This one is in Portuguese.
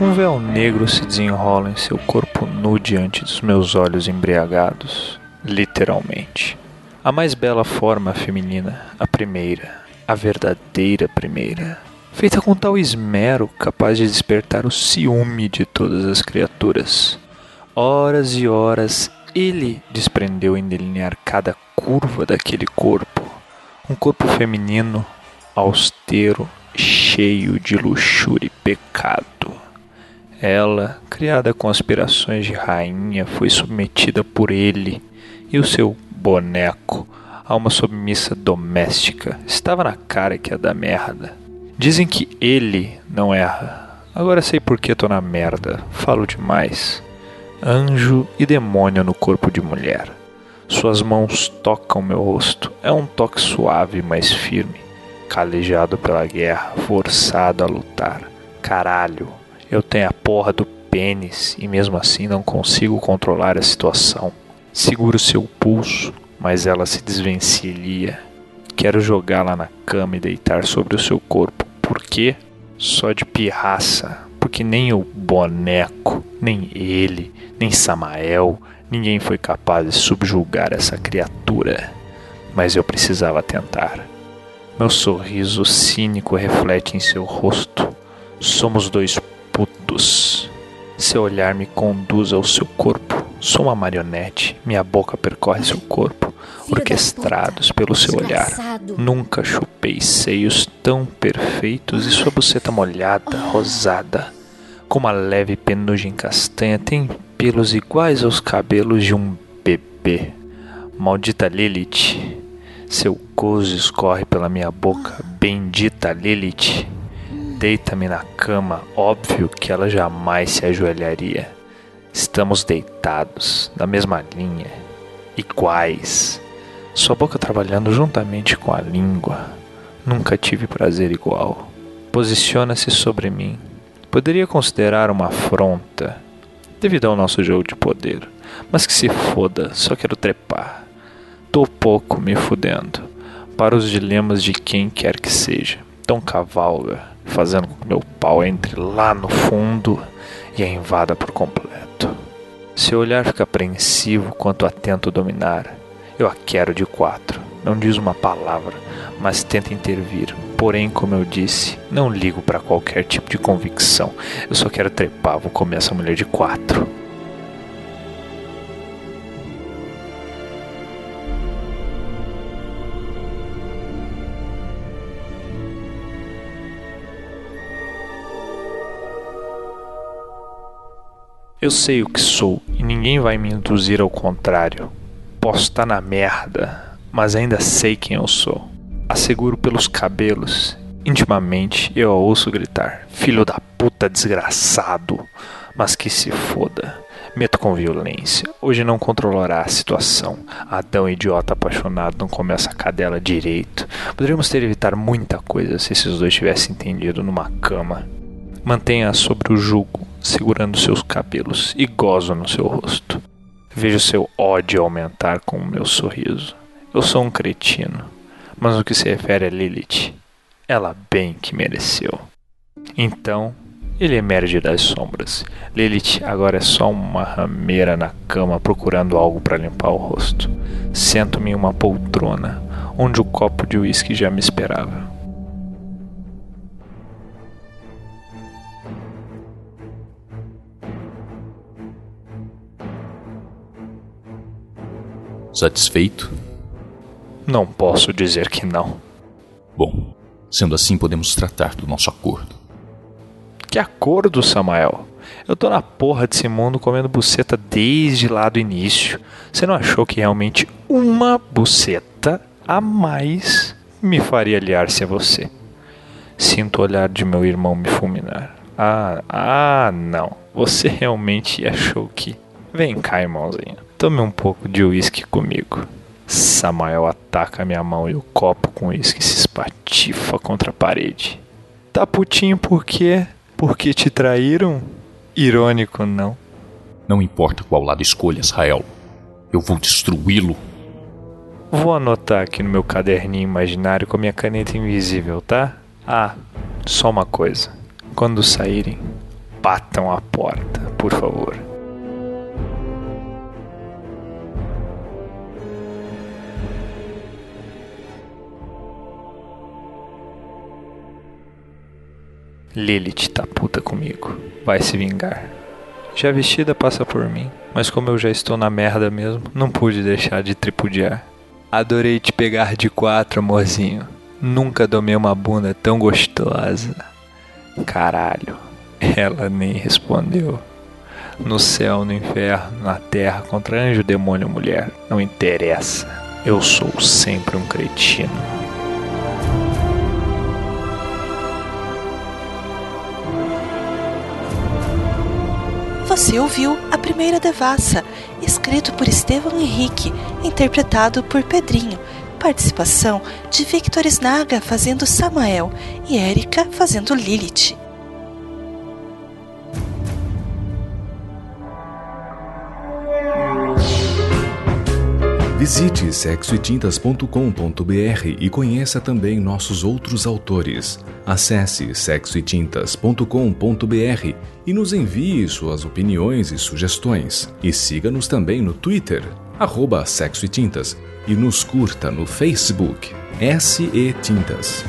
Um véu negro se desenrola em seu corpo nu diante dos meus olhos embriagados, literalmente. A mais bela forma feminina, a primeira, a verdadeira primeira, feita com tal esmero capaz de despertar o ciúme de todas as criaturas. Horas e horas ele desprendeu em delinear cada curva daquele corpo, um corpo feminino, austero, cheio de luxúria e pecado. Ela, criada com aspirações de rainha, foi submetida por ele e o seu boneco a uma submissa doméstica. Estava na cara que ia dar merda. Dizem que ele não erra. Agora sei por que tô na merda. Falo demais. Anjo e demônio no corpo de mulher. Suas mãos tocam meu rosto. É um toque suave, mas firme. Calejado pela guerra, forçado a lutar. Caralho, eu tenho a porra do pênis e mesmo assim não consigo controlar a situação. Seguro seu pulso, mas ela se desvencilha. Quero jogá-la na cama e deitar sobre o seu corpo. Por quê? Só de pirraça. Porque nem o boneco, nem ele, nem Samael, ninguém foi capaz de subjugar essa criatura. Mas eu precisava tentar. Meu sorriso cínico reflete em seu rosto. Somos dois putos. Seu olhar me conduz ao seu corpo. Sou uma marionete. Minha boca percorre seu corpo, orquestrados pelo seu olhar. Nunca chupei seios tão perfeitos e sua buceta molhada, rosada, com uma leve penugem castanha, tem pelos iguais aos cabelos de um bebê. Maldita Lilith. Seu gozo escorre pela minha boca. Bendita Lilith deita-me na cama, óbvio que ela jamais se ajoelharia. Estamos deitados, na mesma linha, iguais. Sua boca trabalhando juntamente com a língua. Nunca tive prazer igual. Posiciona-se sobre mim. Poderia considerar uma afronta, devido ao nosso jogo de poder. Mas que se foda, só quero trepar. Tô pouco me fudendo. Para os dilemas de quem quer que seja. Então cavalga fazendo com que meu pau entre lá no fundo e a invada por completo. Seu olhar fica apreensivo quanto a tento dominar. Eu a quero de quatro. Não diz uma palavra, mas tenta intervir. Porém, como eu disse, não ligo para qualquer tipo de convicção. Eu só quero trepar, vou comer essa mulher de quatro. Eu sei o que sou e ninguém vai me induzir ao contrário. Posso estar na merda, mas ainda sei quem eu sou. Asseguro pelos cabelos. Intimamente eu a ouço gritar: Filho da puta desgraçado! Mas que se foda. Meto com violência. Hoje não controlará a situação. Adão, idiota apaixonado, não começa a cadela direito. Poderíamos ter evitado muita coisa se esses dois tivessem entendido numa cama. Mantenha sobre o jugo segurando seus cabelos e gozo no seu rosto. Vejo seu ódio aumentar com o meu sorriso. Eu sou um cretino, mas no que se refere a Lilith, ela bem que mereceu. Então, ele emerge das sombras. Lilith agora é só uma rameira na cama procurando algo para limpar o rosto. Sento-me em uma poltrona, onde o copo de uísque já me esperava. Satisfeito? Não posso dizer que não. Bom, sendo assim, podemos tratar do nosso acordo. Que acordo, Samael? Eu tô na porra desse mundo comendo buceta desde lá do início. Você não achou que realmente uma buceta a mais me faria aliar-se a você? Sinto o olhar de meu irmão me fulminar. Ah, ah, não. Você realmente achou que. Vem cá, irmãozinho. Tome um pouco de uísque comigo. Samael ataca minha mão e o copo com uísque se espatifa contra a parede. Tá putinho por quê? Porque te traíram? Irônico, não? Não importa qual lado escolha, Israel. Eu vou destruí-lo. Vou anotar aqui no meu caderninho imaginário com a minha caneta invisível, tá? Ah, só uma coisa. Quando saírem, batam a porta, por favor. Lilith tá puta comigo. Vai se vingar. Já vestida passa por mim, mas como eu já estou na merda mesmo, não pude deixar de tripudiar. Adorei te pegar de quatro, amorzinho. Nunca domei uma bunda tão gostosa. Caralho, ela nem respondeu. No céu, no inferno, na terra, contra anjo, demônio, mulher, não interessa. Eu sou sempre um cretino. Você ouviu A Primeira Devassa, escrito por Estevão Henrique, interpretado por Pedrinho. Participação de Victor Snaga fazendo Samael e Érica fazendo Lilith. Visite sexoetintas.com.br e conheça também nossos outros autores. Acesse sexoetintas.com.br e nos envie suas opiniões e sugestões. E siga-nos também no Twitter, arroba e Tintas, e nos curta no Facebook, SE Tintas.